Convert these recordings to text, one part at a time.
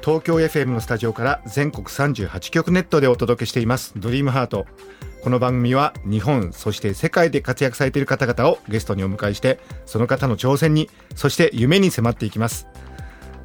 東京 FM のスタジオから全国38局ネットでお届けしています。ドリームハート。この番組は日本そして世界で活躍されている方々をゲストにお迎えしてその方の挑戦にそして夢に迫っていきます。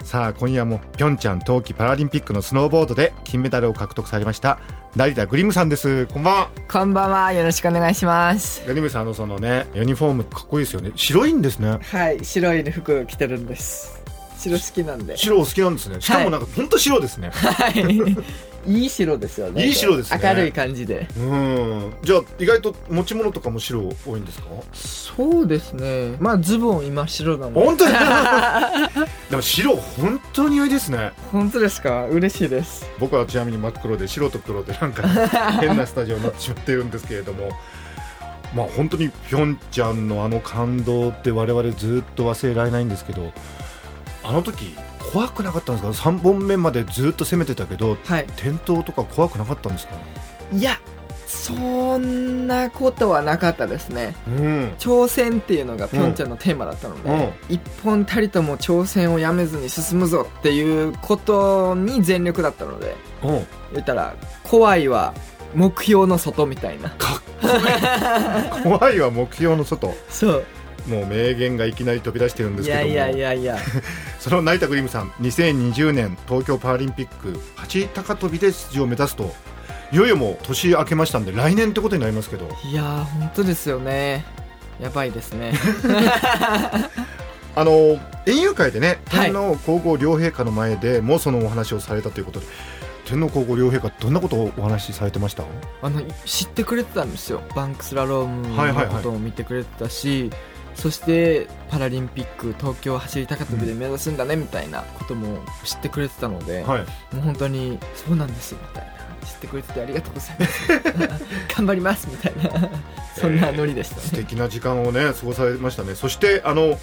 さあ今夜もピョンチャン冬季パラリンピックのスノーボードで金メダルを獲得されました成田グリムさんです。こんばんは。こんばんは。よろしくお願いします。グリムさんのそのねユニフォームかっこいいですよね。白いんですね。はい、白い服着てるんです。白好きなんで。白お好きなんですねしかもなんか本当白ですね、はい。いい白ですよね。いい白ですね明るい感じで。うんじゃあ意外と持ち物とかも白多いんですか？そうですね。まあズボン今白なの。本当に？でも白本当に似合いですね本当ですか？嬉しいです。僕はちなみに真っ黒で白と黒でなんか 変なスタジオになってしまっているんですけれどもまあ本当にピョンチャンのあの感動って我々ずっと忘れられないんですけどあの時怖くなかったんですか？3本目までずっと攻めてたけどはい。転倒とか怖くなかったんですか？いや、そんなことはなかったですね。うん挑戦っていうのがピョンチャンのテーマだったので、うん一本たりとも挑戦をやめずに進むぞっていうことに全力だったので、うん言ったら怖いは目標の外みたいな。怖いは目標の外そう。もう名言がいきなり飛び出してるんですけども。いやいやいやいや。その成田グリムさん2020年東京パラリンピック走高跳びで出場を目指すといよいよもう年明けましたんで来年ってことになりますけど。いやー本当ですよね。やばいですね。あの園遊会でねはい。天皇皇后両陛下の前でもそのお話をされたということで天皇皇后両陛下どんなことをお話しされてました？あの知ってくれてたんですよ。バンクスラロームはいはいはい。のことを見てくれてたし、そしてパラリンピック東京走り高跳びで目指すんだねみたいなことも知ってくれてたので、はい。もう本当にそうなんですみたいな。知ってくれててありがとうございます。頑張りますみたいな。そんなノリでしたね、素敵な時間をね過ごされましたね。そしてあの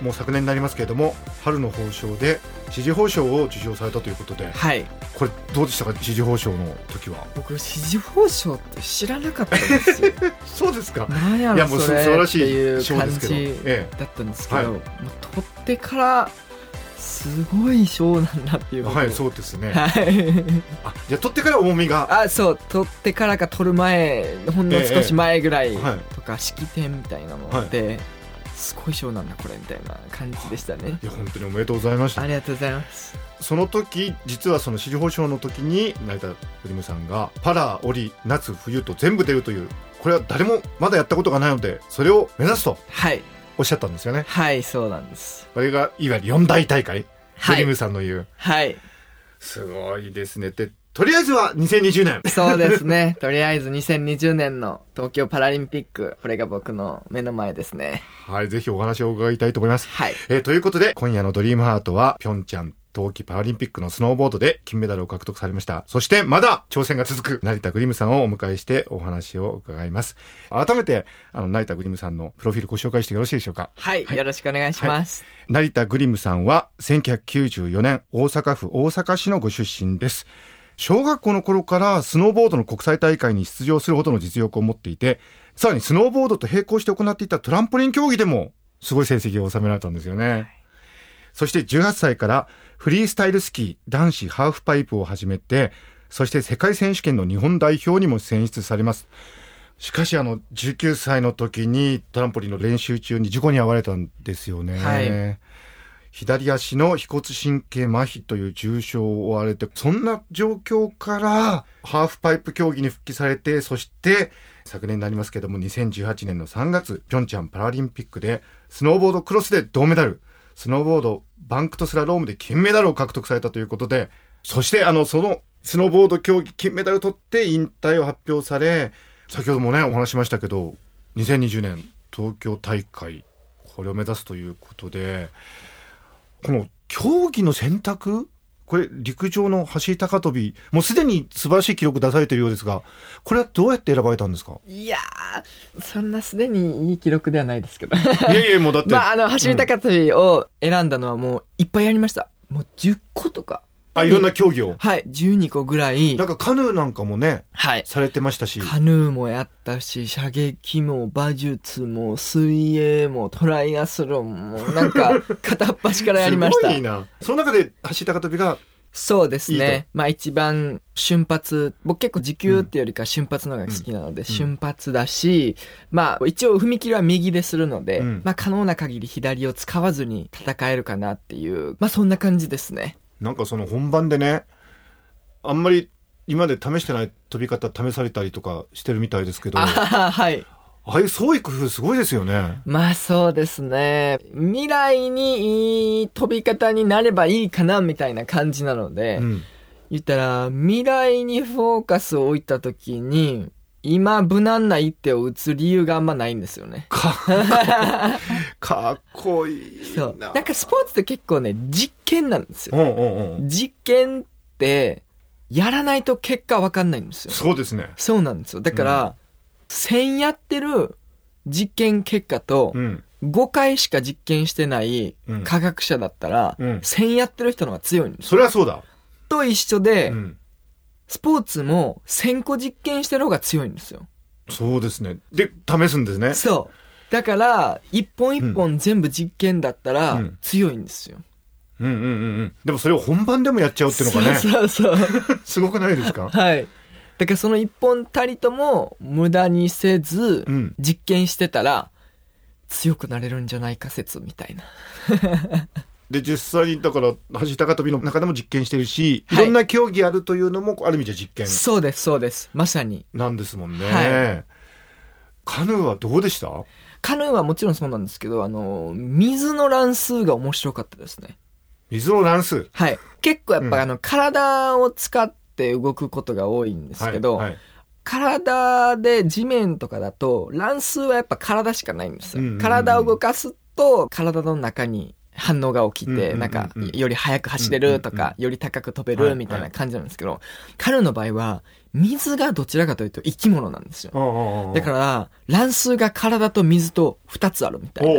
もう昨年になりますけれども春の褒章で支持褒章を受賞されたということで。はいこれどうでしたか？支持褒章の時は。僕支持報奨って知らなかったんですよ。そうですか。なんやいやもうろそれ。素晴らしいっていう感じえだったんですけど、はい。もう取ってからすごい賞なんだっていうはいそうですね。はい。あじゃあ取ってから重みが。あそう取ってからか取る前ほんの少し前ぐらいえはいとか式典みたいなので、すごい賞なんだこれみたいな感じでしたね。いや本当におめでとうございました。ありがとうございます。その時実はその支持報奨の時に成田グリムさんがパラオリ夏冬と全部出るというこれは誰もまだやったことがないのでそれを目指すとはい。おっしゃったんですよね。はいそうなんです。これがいわゆる四大大会、はい。グリムさんの言う。はい。すごいですね。でとりあえずは2020年そうですねとりあえず2020年の東京パラリンピックこれが僕の目の前ですねはいぜひお話を伺いたいと思いますはいえーということで、今夜のドリームハートは、ピョンチャン冬季パラリンピックのスノーボードで金メダルを獲得されました。そして、まだ挑戦が続く、成田グリムさんをお迎えしてお話を伺います。改めて、あの、成田グリムさんのプロフィールご紹介してよろしいでしょうか？はい、よろしくお願いします、成田グリムさんは、1994年、大阪府大阪市のご出身です。小学校の頃からスノーボードの国際大会に出場するほどの実力を持っていて、さらにスノーボードと並行して行っていたトランポリン競技でもすごい成績を収められたんですよね。そして18歳からフリースタイルスキー男子ハーフパイプを始めて、そして世界選手権の日本代表にも選出されます。しかしあの19歳の時にトランポリンの練習中に事故に遭われたんですよね。はい左足の腓骨神経麻痺という重傷を負われて、そんな状況からハーフパイプ競技に復帰されて、そして昨年になりますけども2018年の3月、ピョンチャンパラリンピックでスノーボードクロスで銅メダル、スノーボードバンクとスラロームで金メダルを獲得されたということで、そしてあの、そのスノーボード競技金メダルを取って引退を発表され、先ほどもね、お話ししましたけど、2020年東京大会、これを目指すということで、この競技の選択？これ陸上の走り高跳びもうすでに素晴らしい記録出されているようですがこれはどうやって選ばれたんですか？いやーそんなすでにいい記録ではないですけど。いやいやもうだって、まああの走り高跳びを選んだのはもういっぱいやりました。もう10個とかあいろんな競技を。はい。12個ぐらい。なんかカヌーなんかもねはい。されてましたし。カヌーもやったし射撃も馬術も水泳もトライアスロンもなんか 片っ端からやりました。すごいな。その中で走り高跳びがそうですいいね。まあ一番瞬発、僕結構時給っていうよりか瞬発の方が好きなので、瞬発だし、まあ一応踏切は右でするので、うん。まあ可能な限り左を使わずに戦えるかなっていう、まあそんな感じですね。なんかその本番でねあんまり今まで試してない飛び方試されたりとかしてるみたいですけどあああ、はい。あいう創意工夫すごいですよねまあそうですね。未来にいい飛び方になればいいかなみたいな感じなので、うん言ったら未来にフォーカスを置いた時に、今無難な一手を打つ理由があんまないんですよね。かかっこいいそう。ななんかスポーツって結構ね、実験なんですよ。うんうんうん実験って、やらないと結果わかんないんですよ。そうですねそうなんですよ。だから、1000やってる実験結果とう、ん5回しか実験してないうん科学者だったら、うん1000やってる人の方が強いんですよ。それはそうだと一緒で、うんスポーツも1000個実験してる方が強いんですよ。そうですねで試すんですねそう。だから、一本一本全部実験だったらうん強いんですよ。うんうんうんうんでもそれを本番でもやっちゃうっていうのがねそうそうそう。すごくないですか？はい。だからその一本たりとも無駄にせずうん実験してたら強くなれるんじゃないか説みたいな。で実際にだから走り高跳びの中でも実験してるしいはい。ろんな競技あるというのもある意味じゃ実験。そうです、そうです。まさに。なんですもんね、はカヌーはどうでした？カヌーはもちろんそうなんですけど、あの、水の乱数が面白かったですね。水の乱数？はい。結構やっぱ、うん。あの、体を使って動くことが多いんですけど、はいはい。体で地面とかだと乱数はやっぱ体しかないんですよ、体を動かすと体の中に反応が起きて、なんかより速く走れるとか、うより高く飛べはい。るみたいな感じなんですけど、彼の場合は水がどちらかというと生き物なんですよ。だからら乱数が体と水と2つあるみたい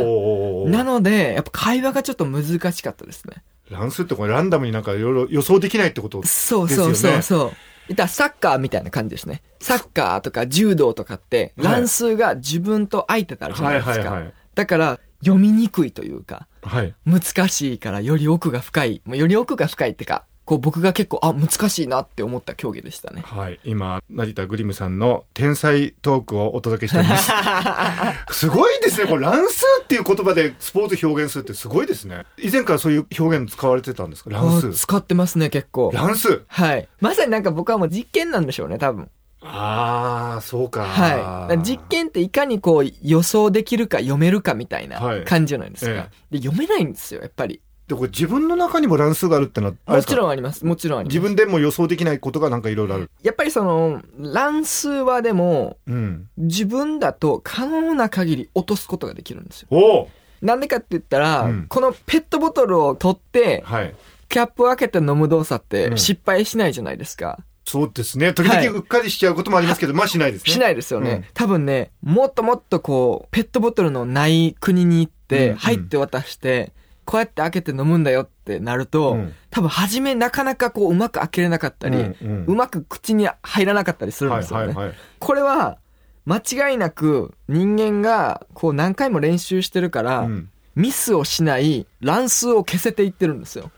な。なのでやっぱ会話がちょっと難しかったですね。乱数ってこれランダムになんかいろいろ予想できないってことそうそうそうですそう。いったらサッカーみたいな感じですね。サッカーとか柔道とかってはい。乱数が自分と相手とあるじゃなはいいですか。だから読みにくいというか、はい難しいからより奥が深い。より奥が深いってか、こう僕が結構、あ、難しいなって思った競技でしたね。はい今成田グリムさんの天才トークをお届けしております すごいですねこれ乱数っていう言葉でスポーツ表現するってすごいですね以前からそういう表現使われてたんですか？乱あ数使ってますね、結構。乱数はい。まさになんか僕はもう実験なんでしょうね、多分。ああそうかはい。実験っていかにこう予想できるか読めるかみたいなはい感じじゃないですか。えで読めないんですよ、やっぱり。でこれ自分の中にも乱数があるってのはもちろんあります。もちろんあります。自分でも予想できないことがなんかいろいろあるやっぱりその、乱数はでも、うん自分だと可能な限り落とすことができるんですよ。おおなんでかって言ったら、うんこのペットボトルを取って、はいキャップを開けて飲む動作ってうん失敗しないじゃないですか。そうですね。時はい。々うっかりしちゃうこともありますけど、まあしないですね。しないですよね。うん。多分ね、もっともっとこう、ペットボトルのない国に行って、うん入って渡して、こうやって開けて飲むんだよってなると、うん。多分初めなかなかこう、うまく開けれなかったり、ううん。うんまく口に入らなかったりするんはいですよね。はいはい。これは、間違いなく人間がこう何回も練習してるから、うん。ミスをしない乱数を消せていってるんですよ。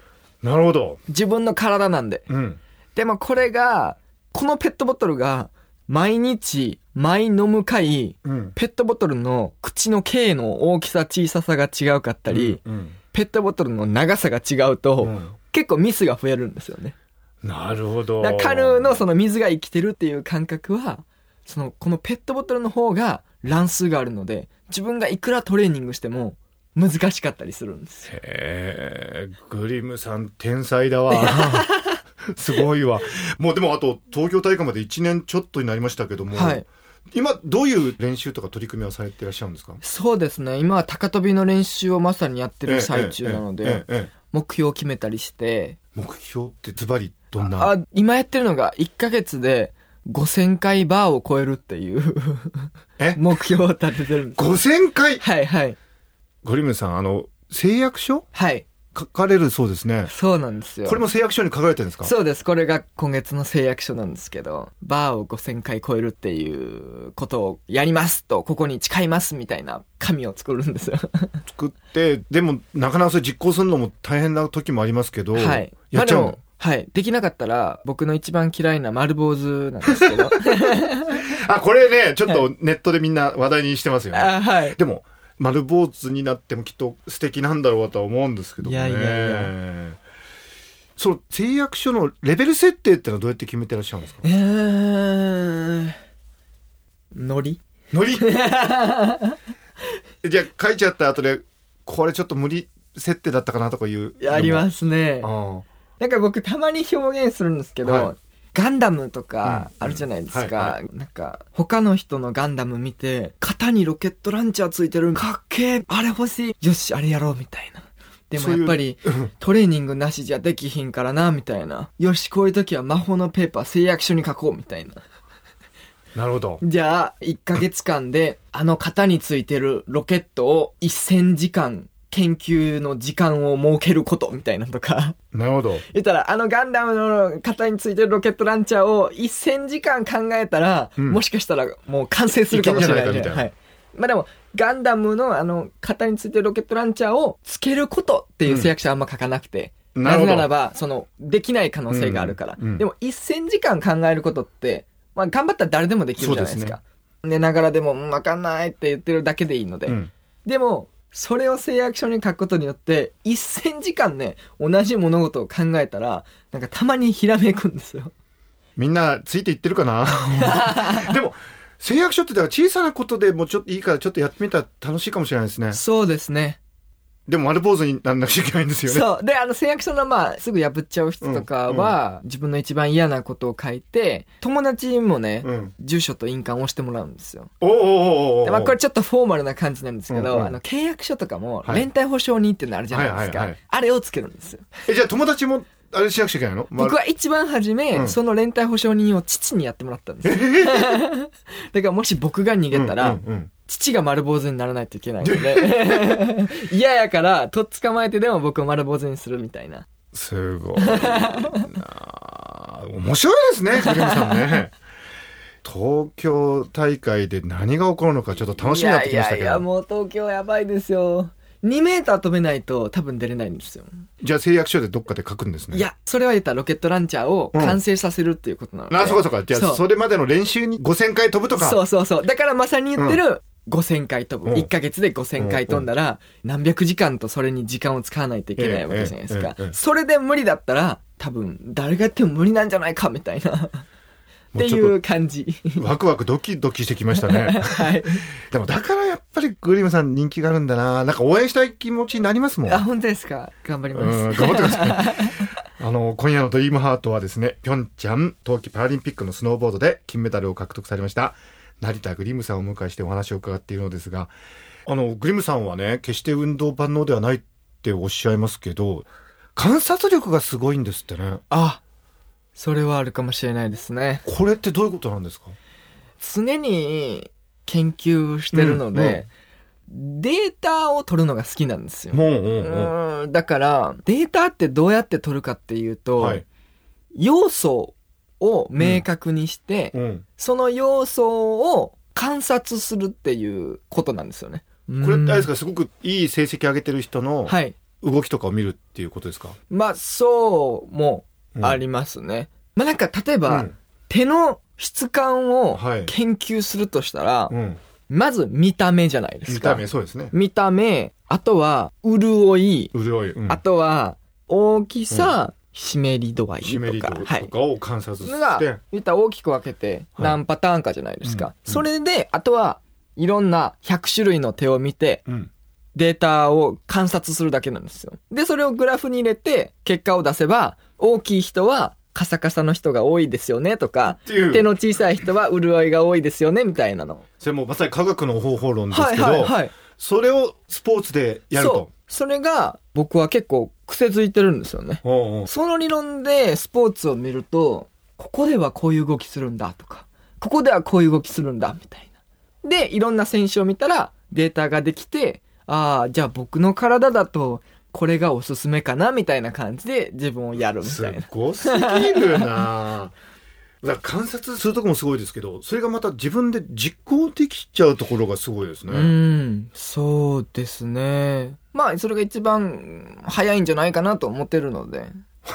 なるほど。自分の体なんで。うんでもこれが、このペットボトルが毎日、毎飲む回、うん。ペットボトルの口の径の大きさ小ささが違うかったり、うんペットボトルの長さが違うと、うん。結構ミスが増えるんですよね。なるほど。カヌーのその水が生きてるっていう感覚は、その、このペットボトルの方が乱数があるので、自分がいくらトレーニングしても難しかったりするんですよ。へえグリムさん天才だわ すごいわもうでもあと東京大会まで1年ちょっとになりましたけども、はい。今どういう練習とか取り組みはされていらっしゃるんですか？そうですね。今は高跳びの練習をまさにやってる最中なので、目標を決めたりして、目標ってズバリどんな？あ、今やってるのが1ヶ月で5000回バーを超えるっていうえ？目標を立ててるんです。5000回？はいはい。ゴリムさん、あの、誓約書？はい。書かれるそうですね。そうなんですよ。これも誓約書に書かれてるんですか？そうです。これが今月の誓約書なんですけど、バーを5000回超えるっていうことをやりますと、ここに誓いますみたいな紙を作るんですよ。作って、でも、なかなかそれ実行するのも大変な時もありますけど、はい。やっちゃうの？まあはい。できなかったら、僕の一番嫌いな丸坊主なんですけど。あ、これね、ちょっとネットでみんな話題にしてますよね。あはい。でも、丸坊主になってもきっと素敵なんだろうとは思うんですけどね。いやいやいその誓約書のレベル設定ってのはどうやって決めてらっしゃるんですか？えー、ノリ？ノリ？じゃあ書いちゃった後で、これちょっと無理設定だったかなとかいう。ありますね。あなんか僕たまに表現するんですけど、はいガンダムとかあるじゃないですか。なんか、他の人のガンダム見て、型にロケットランチャーついてる。かっけえあれ欲しいよし、あれやろうみたいな。でもやっぱり、トレーニングなしじゃできひんからな、みたいな。よし、こういう時は魔法のペーパー誓約書に書こう、みたいな。なるほど。じゃあ、1ヶ月間で、あの型についてるロケットを1000時間研究の時間を設けること、みたいなとか。なるほど。言ったら、あのガンダムの型についてるロケットランチャーを1000時間考えたら、うんもしかしたらもう完成するかもしれないいけんじゃないかみたいなはい。まあでも、ガンダムのあの型についてるロケットランチャーをつけることっていう制約者はあんま書かなくて、なるほどなぜならば、その、できない可能性があるから。うんうんでも、1000時間考えることって、まあ頑張ったら誰でもできるじゃないですか。寝ながらでも、うんわかんないって言ってるだけでいいので。うん。でも、それを誓約書に書くことによって、1000時間ね、同じ物事を考えたら、なんかたまにひらめくんですよ。みんなついていってるかな？でも、誓約書ってだから小さなことでもちょっといいからちょっとやってみたら楽しいかもしれないですね。そうですね。でも丸坊主にならなくちゃいけないんですよね。そう。で、あの、誓約書のまあ、すぐ破っちゃう人とかは、自分の一番嫌なことを書いて、友達にもね、うん。住所と印鑑を押してもらうんですよ。おおおおおおでまあ、これちょっとフォーマルな感じなんですけど、うんうんあの、契約書とかも、はい連帯保証人っていうのあるじゃないですか。あれをつけるんですよ。え、じゃあ友達も、あれしなくちゃいけないの？僕は一番初め、うんその連帯保証人を父にやってもらったんですよ。だからもし僕が逃げたら、うんうんうん父が丸坊主にならないといけないので、嫌やから、とっ捕まえてでも僕を丸坊主にするみたいな。すごいなあ面白いですね、クリムさんね。東京大会で何が起こるのかちょっと楽しみになってきましたけど。いやいやもう東京やばいですよ。2メーター飛べないと多分出れないんですよ。じゃあ誓約書でどっかで書くんですね。い。や、それは言ったらロケットランチャーを完成させるっていうことなので。あ、そうかそうか。じゃあそれまでの練習に5000回飛ぶとか。そうそうそう。だからまさに言ってる、5000回飛ぶ。うん1ヶ月で5000回飛んだら、何百時間とそれに時間を使わないといけないわけじゃないですか。それで無理だったら、多分、誰がやっても無理なんじゃないか、みたいな。っていう感じ。ワクワクドキドキしてきましたね。はい。でもだからやっぱりグリムさん人気があるんだな。なんか応援したい気持ちになりますもん。あ、本当ですか？頑張りうん、ます。頑張ってください。あの、今夜のドリームハートはですね、ピョンチャン冬季パラリンピックのスノーボードで金メダルを獲得されました、成田グリムさんをお迎えしてお話を伺っているのですが、あの、グリムさんはね、決して運動万能ではないっておっしゃいますけど、観察力がすごいんですってね。あ、それはあるかもしれないですね。これってどういうことなんですか？常に研究してるので、データを取るのが好きなんですよ。もう、うんうんうんだから、データってどうやって取るかっていうと、はい。要素を明確にして、うん。その要素を観察するっていうことなんですよね。これってあれですかか、すごくいい成績上げてる人のはい。動きとかを見るっていうことですか、まあ、そうもありますね。まあなんか、例えば、うん手の質感をはい研究するとしたら、うん。まず見た目じゃないですか。見た目、そうですね。見た目、あとは、潤い、潤い。うんあとは、大きさ、湿り度合いとか。とかを観察して、、言ったら大きく分けてはい何パターンかじゃないですか。うんそれで、あとはいろんな100種類の手を見て、うん。データを観察するだけなんですよ。で、それをグラフに入れて、結果を出せば、大きい人はカサカサの人が多いですよねとか、手の小さい人は潤いが多いですよねみたいなの。それもまさに科学の方法論ですはいけど、はいはい。それをスポーツでやると。。それが僕は結構癖づいてるんですよね。おうおうその理論でスポーツを見ると、ここではこういう動きするんだとか、ここではこういう動きするんだみたいな。で、いろんな選手を見たらデータができて、ああ、じゃあ僕の体だとこれがおすすめかなみたいな感じで自分をやるみすたいな。ごすぎるな だ観察するとこもすごいですけど、それがまた自分で実行できちゃうところがすごいですね。うん、そうですね。まあ、それが一番早いんじゃないかなと思ってるので。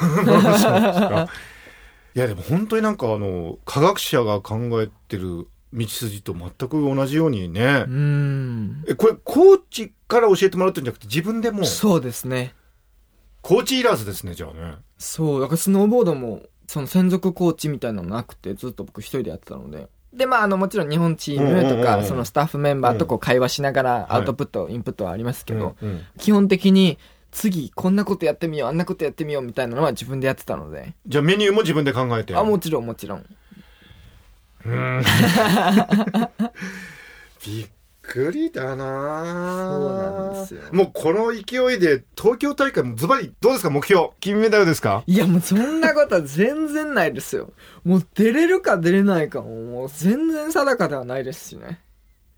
いやでも本当になんかあの科学者が考えてる道筋と全く同じようにねう、ん。えこれコーチから教えてもらってるんじゃなくて自分でもうそうですね。コーチいらずですねじゃあねそう、だからスノーボードも、その専属コーチみたいなのなくて、ずっと僕一人でやってたので。で、まあ、あの、もちろん日本チームとか、そのスタッフメンバーとこう会話しながら、アウトプット、インプットはありますけど、基本的に、次、こんなことやってみよう、あんなことやってみようみたいなのは自分でやってたので。じゃあメニューも自分で考えてあ、もちろん、もちろん。うん。びっくりだなそうなんですよ。もうこの勢いで東京大会もズバリどうですか？目標。金メダルですか？いや、もうそんなことは全然ないですよ。もう出れるか出れないかも、もう全然定かではないですしね。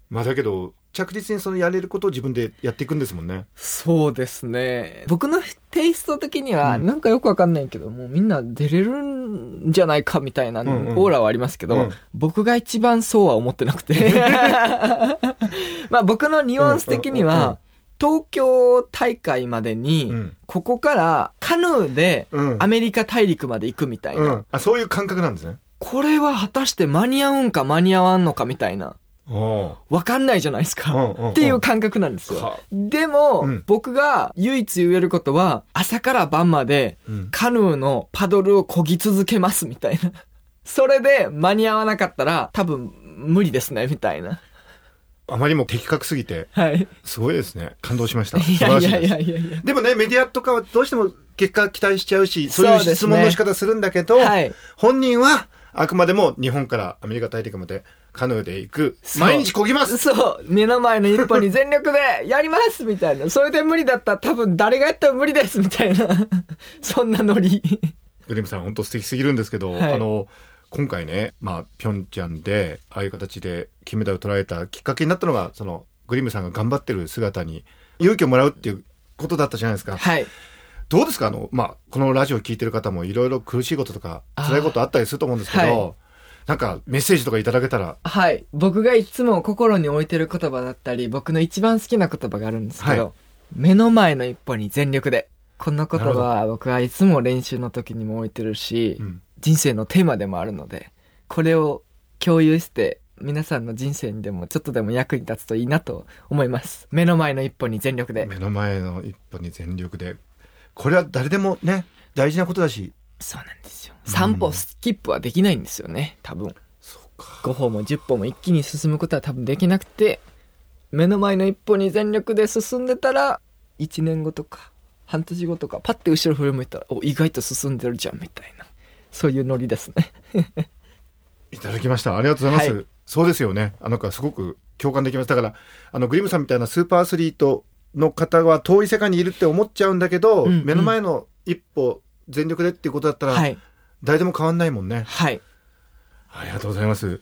まあだけど着実にそのやれることを自分でやっていくんですもんね。そうですね。僕のテイスト的には、うん。なんかよくわかんないけど、もうみんな出れるんじゃないかみたいなオうんうん。ーラはありますけど、うん。僕が一番そうは思ってなくて。まあ僕のニュアンス的にうんうんうんうんは、東京大会までにうん、ここからカヌーでうん。アメリカ大陸まで行くみたいな。うん。あそういう感覚なんですね。これは果たして間に合うんか間に合わんのかみたいな。おわかんないじゃないですか。っていう感覚なんですよは。でも、うん僕が唯一言えることは、朝から晩までうんカヌーのパドルを漕ぎ続けますみたいな。それで間に合わなかったら多分無理ですね、みたいな。あまりにも的確すぎてはい。すごいですね感動しましたいやいやいやいやいや。でもねメディアとかはどうしても結果期待しちゃうしそういう質問の仕方するんだけど、はい。本人はあくまでも日本からアメリカ大陸までカヌーで行く毎日漕ぎますそう。目の前の一本に全力でやりますみたいな。それで無理だったら多分誰がやっても無理ですみたいな。そんなノリ。グリムさん本当素敵すぎるんですけど、はいあの今回ねまあピョンチャンでああいう形で金メダルを取られたきっかけになったのがそのグリムさんが頑張ってる姿に勇気をもらうっていうことだったじゃないですか。はい。どうですか？あの、まあ、このラジオ聞いてる方もいろいろ苦しいこととか辛いことあったりすると思うんですけど、はいなんかメッセージとかいただけたら、はい。僕がいつも心に置いてる言葉だったり、僕の一番好きな言葉があるんですけど、はい目の前の一歩に全力で。この言葉なるほは僕はいつも練習の時にも置いてるし、うん人生のテーマでもあるので、これを共有して、皆さんの人生にでもちょっとでも役に立つといいなと思います。目の前の一歩に全力で。目の前の一歩に全力でこれは誰でもね大事なことだしそうなんですよ。3歩スキップはできないんですよね、多分。そうか。5歩も10歩も一気に進むことは多分できなくて目の前の一歩に全力で進んでたら1年後とか半年後とかパッて後ろ振り向いたらお意外と進んでるじゃんみたいな。そういうノリですね。いただきました。ありがとうございます、はい。そうですよね。あのすごく共感できます。だからあのグリムさんみたいなスーパーアスリートの方は遠い世界にいるって思っちゃうんだけど、うんうん。目の前の一歩全力でっていうことだったら、はい。誰でも変わんないもんね。はい。ありがとうございます。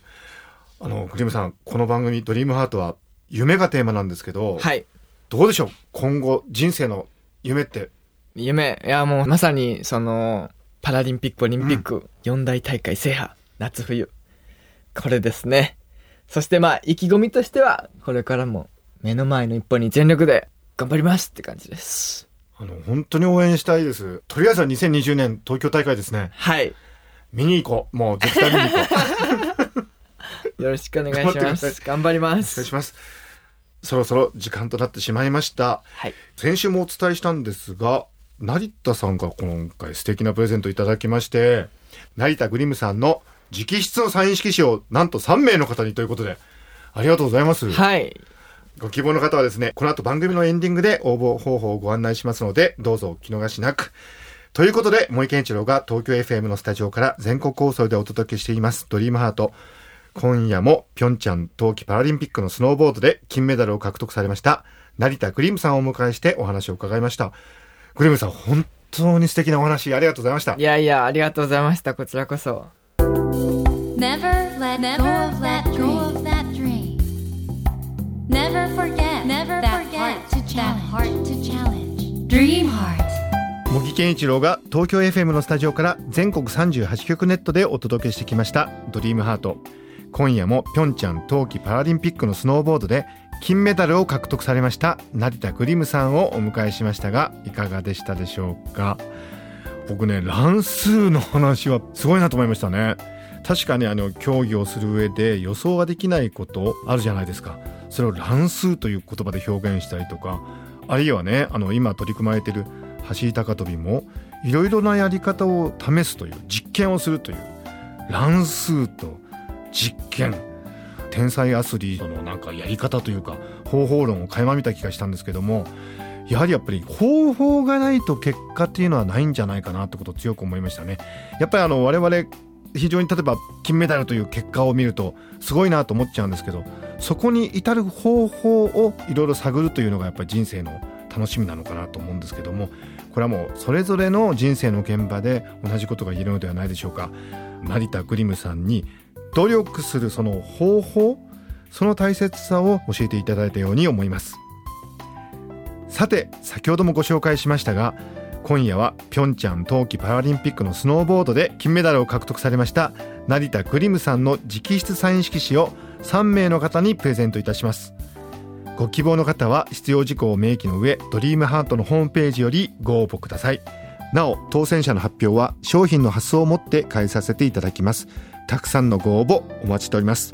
あのグリムさんこの番組「ドリームハートは夢がテーマなんですけど、はい。どうでしょう？今後人生の夢って。夢。いやもうまさにそのパラリンピックオリンピック四大大会制覇夏冬。これですね。そしてまあ意気込みとしてはこれからも目の前の一歩に全力で頑張りますって感じですあの本当に応援したいです。とりあえずは2020年東京大会ですね。はい。見に行こう。もう絶対見に行こう。よろしくお願いします。頑張りまお願いす。します。そろそろ時間となってしまいました。はい。先週もお伝えしたんですが成田さんが今回素敵なプレゼントいただきまして成田グリムさんの直筆のサイン色紙をなんと3名の方にということでありがとうございます、はい。ご希望の方はですねこの後番組のエンディングで応募方法をご案内しますのでどうぞお聞き逃しなくということで森健一郎が東京 FM のスタジオから全国放送でお届けしています「ドリームハート今夜もピョンチャン冬季パラリンピックのスノーボードで金メダルを獲得されました成田グリムさんをお迎えしてお話を伺いましたグリムさん本当に素敵なお話ありがとうございましたいやいや、ありがとうございました。こちらこそ。Never let go of that dream. 茂木健一郎が東京 FM のスタジオから全国38局ネットでお届けしてきました「ドリームハート今夜もピョンチャン冬季パラリンピックのスノーボードで金メダルを獲得されました。成田グリムさんをお迎えしましたがいかがでしたでしょうか？僕ね乱数の話はすごいなと思いましたね確かにあの競技をする上で予想ができないことあるじゃないですか。それを乱数という言葉で表現したりとか。あるいはねあの今取り組まれている走り高跳びもいろいろなやり方を試すという実験をするという。乱数と実験。天才アスリートのなんかやり方というか方法論を垣間見た気がしたんですけどもやはりやっぱり方法がないと結果っていうのはないんじゃないかなってことを強く思いましたね。やっぱりあの我々非常に例えば金メダルという結果を見るとすごいなと思っちゃうんですけどそこに至る方法をいろいろ探るというのがやっぱり人生の楽しみなのかなと思うんですけどもこれはもうそれぞれの人生の現場で同じことが言えるのではないでしょうか。成田グリムさんに努力するその方法その大切さを教えていただいたように思います。さて先ほどもご紹介しましたが今夜はピョンチャン冬季パラリンピックのスノーボードで金メダルを獲得されました成田グリムさんの直筆サイン色紙を3名の方にプレゼントいたします。ご希望の方は必要事項を明記の上ドリームハートのホームページよりご応募ください。なお当選者の発表は商品の発送をもって返させていただきます。たくさんのご応募お待ちしております。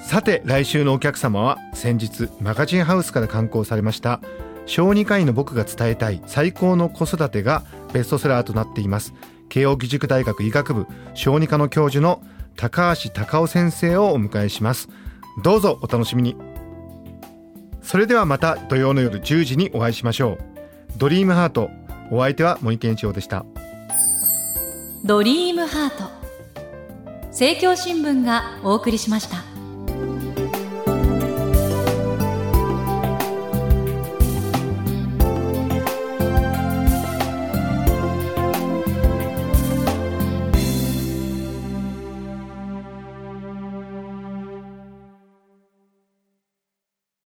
さて来週のお客様は先日マガジンハウスから刊行されました小児科医の僕が伝えたい最高の子育てがベストセラーとなっています。慶應義塾大学医学部小児科の教授の高橋隆夫先生をお迎えします。どうぞお楽しみに。それではまた土曜の夜10時にお会いしましょう。ドリームハートお相手は森健一郎でした。ドリームハート。政教新聞がお送りしました。